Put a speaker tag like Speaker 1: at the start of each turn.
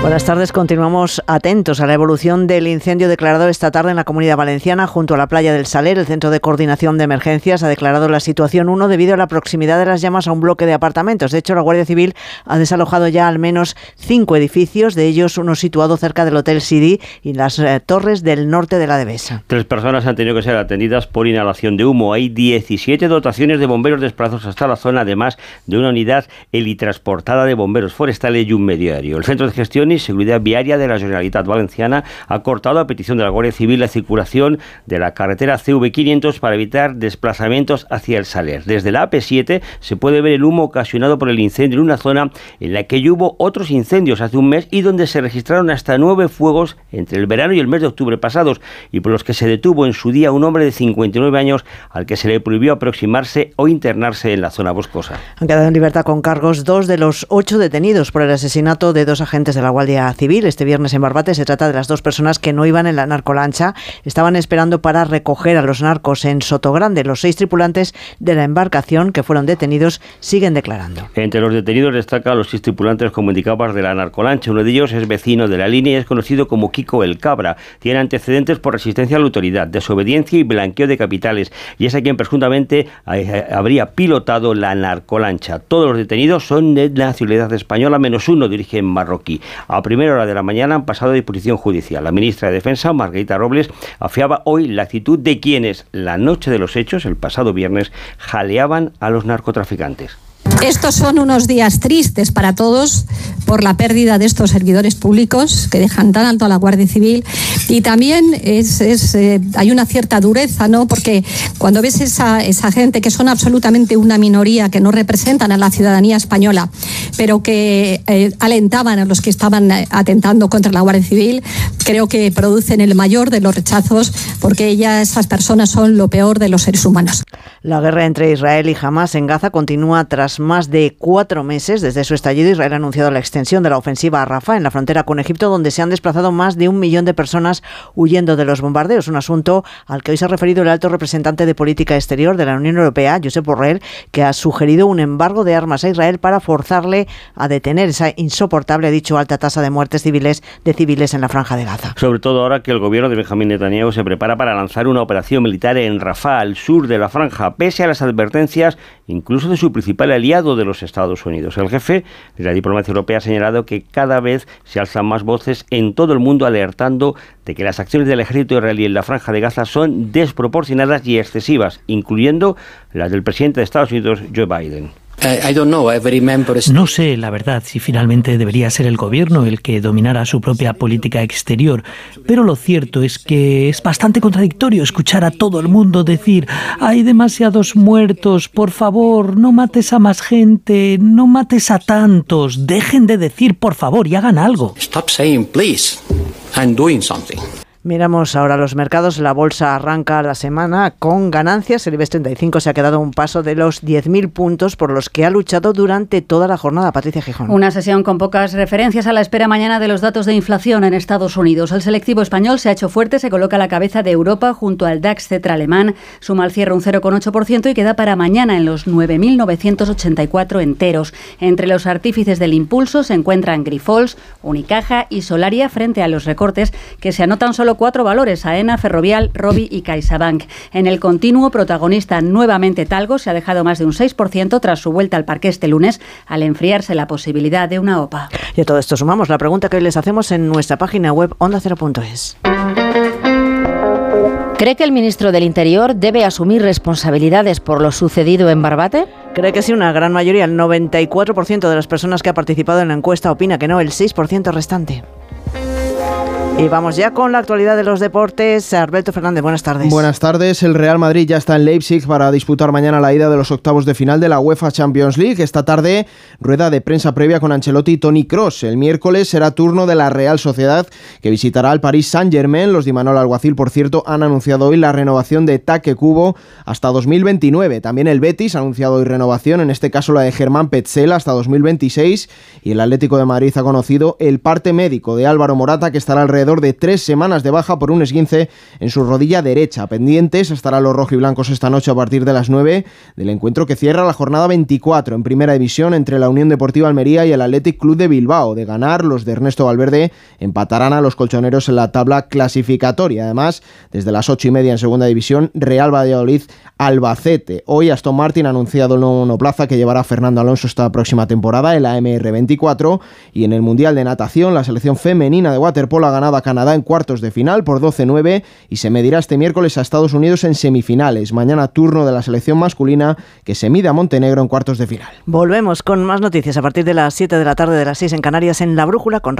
Speaker 1: Buenas tardes, continuamos atentos a la evolución del incendio declarado esta tarde en la Comunidad Valenciana junto a la playa del Saler. El Centro de Coordinación de Emergencias ha declarado la situación 1 debido a la proximidad de las llamas a un bloque de apartamentos. De hecho, la Guardia Civil ha desalojado ya al menos cinco edificios, de ellos uno situado cerca del Hotel CD y las eh, torres del norte de la Devesa.
Speaker 2: Tres personas han tenido que ser atendidas por inhalación de humo. Hay 17 dotaciones de bomberos desplazados hasta la zona, además de una unidad helitransportada de bomberos forestales y un medio aéreo. El Centro de Gestión y Seguridad Viaria de la Generalitat Valenciana ha cortado a petición de la Guardia Civil la circulación de la carretera CV500 para evitar desplazamientos hacia el Saler. Desde la AP7 se puede ver el humo ocasionado por el incendio en una zona en la que hubo otros incendios hace un mes y donde se registraron hasta nueve fuegos entre el verano y el mes de octubre pasados y por los que se detuvo en su día un hombre de 59 años al que se le prohibió aproximarse o internarse en la zona boscosa.
Speaker 1: Han quedado en libertad con cargos dos de los ocho detenidos por el asesinato de dos agentes de la Guardia Civil este viernes en Barbate. Se trata de las dos personas que no iban en la narcolancha. Estaban esperando para recoger a los narcos en Sotogrande. Los seis tripulantes de la embarcación que fueron detenidos siguen declarando.
Speaker 2: Entre los detenidos destaca a los seis tripulantes, como indicabas, de la narcolancha. Uno de ellos es vecino de la línea y es conocido como Kiko el Cabra. Tiene antecedentes por resistencia a la autoridad, desobediencia y blanqueo de capitales. Y es a quien presuntamente eh, habría pilotado la narcolancha. Todos los detenidos son de nacionalidad española, menos uno de origen marroquí. A primera hora de la mañana han pasado a disposición judicial. La ministra de Defensa, Margarita Robles, afiaba hoy la actitud de quienes, la noche de los hechos, el pasado viernes, jaleaban a los narcotraficantes.
Speaker 3: Estos son unos días tristes para todos por la pérdida de estos servidores públicos que dejan tan alto a la Guardia Civil y también es, eh, hay una cierta dureza, ¿no? Porque cuando ves esa, esa gente que son absolutamente una minoría que no representan a la ciudadanía española, pero que eh, alentaban a los que estaban eh, atentando contra la Guardia Civil, creo que producen el mayor de los rechazos porque ellas, esas personas son lo peor de los seres humanos.
Speaker 1: La guerra entre Israel y Hamas en Gaza continúa tras más de cuatro meses desde su estallido. Israel ha anunciado la extensión de la ofensiva a Rafah en la frontera con Egipto, donde se han desplazado más de un millón de personas huyendo de los bombardeos. Un asunto al que hoy se ha referido el alto representante de política exterior de la Unión Europea, Josep Borrell, que ha sugerido un embargo de armas a Israel para forzarle a detener esa insoportable, ha dicho, alta tasa de muertes civiles de civiles en la franja de Gaza.
Speaker 2: Sobre todo ahora que el gobierno de Benjamín Netanyahu se prepara para lanzar una operación militar en Rafah, al sur de la franja, pese a las advertencias incluso de su principal aliado de los Estados Unidos. El jefe de la diplomacia europea ha señalado que cada vez se alzan más voces en todo el mundo alertando de que las acciones del ejército israelí en la franja de Gaza son desproporcionadas y excesivas, incluyendo las del presidente de Estados Unidos, Joe Biden.
Speaker 4: No sé, la verdad, si finalmente debería ser el gobierno el que dominara su propia política exterior, pero lo cierto es que es bastante contradictorio escuchar a todo el mundo decir, hay demasiados muertos, por favor, no mates a más gente, no mates a tantos, dejen de decir por favor y hagan algo.
Speaker 5: Stop saying please and doing something.
Speaker 1: Miramos ahora los mercados. La bolsa arranca la semana con ganancias. El IBEX 35 se ha quedado un paso de los 10.000 puntos por los que ha luchado durante toda la jornada. Patricia Gijón.
Speaker 6: Una sesión con pocas referencias a la espera mañana de los datos de inflación en Estados Unidos. El selectivo español se ha hecho fuerte, se coloca a la cabeza de Europa junto al DAX Cetra alemán. Suma al cierre un 0,8% y queda para mañana en los 9.984 enteros. Entre los artífices del impulso se encuentran Grifols, Unicaja y Solaria frente a los recortes que se anotan solo cuatro valores, AENA, Ferrovial, Robi y CaixaBank. En el continuo, protagonista nuevamente Talgo se ha dejado más de un 6% tras su vuelta al parque este lunes, al enfriarse la posibilidad de una OPA.
Speaker 1: Y a todo esto sumamos la pregunta que hoy les hacemos en nuestra página web ondacero.es.
Speaker 7: ¿Cree que el ministro del Interior debe asumir responsabilidades por lo sucedido en Barbate?
Speaker 1: Cree que sí, una gran mayoría, el 94% de las personas que ha participado en la encuesta opina que no, el 6% restante. Y vamos ya con la actualidad de los deportes. Alberto Fernández, buenas tardes.
Speaker 8: Buenas tardes. El Real Madrid ya está en Leipzig para disputar mañana la ida de los octavos de final de la UEFA Champions League. Esta tarde, rueda de prensa previa con Ancelotti y Tony Cross. El miércoles será turno de la Real Sociedad, que visitará al París Saint-Germain. Los de Imanol Alguacil, por cierto, han anunciado hoy la renovación de Taque Cubo hasta 2029. También el Betis ha anunciado hoy renovación, en este caso la de Germán Petzela hasta 2026. Y el Atlético de Madrid ha conocido el parte médico de Álvaro Morata, que estará alrededor alrededor de tres semanas de baja por un esguince en su rodilla derecha. Pendientes estará los rojiblancos esta noche a partir de las 9 del encuentro que cierra la jornada 24 en primera división entre la Unión Deportiva Almería y el Athletic Club de Bilbao. De ganar, los de Ernesto Valverde empatarán a los colchoneros en la tabla clasificatoria. Además, desde las ocho y media en segunda división, Real Valladolid Albacete. Hoy Aston Martin ha anunciado el nuevo monoplaza que llevará a Fernando Alonso esta próxima temporada, el AMR24, y en el Mundial de Natación, la selección femenina de waterpolo ha ganado a Canadá en cuartos de final por 12-9 y se medirá este miércoles a Estados Unidos en semifinales. Mañana turno de la selección masculina que se mide a Montenegro en cuartos de final.
Speaker 1: Volvemos con más noticias a partir de las 7 de la tarde de las 6 en Canarias en La Brújula con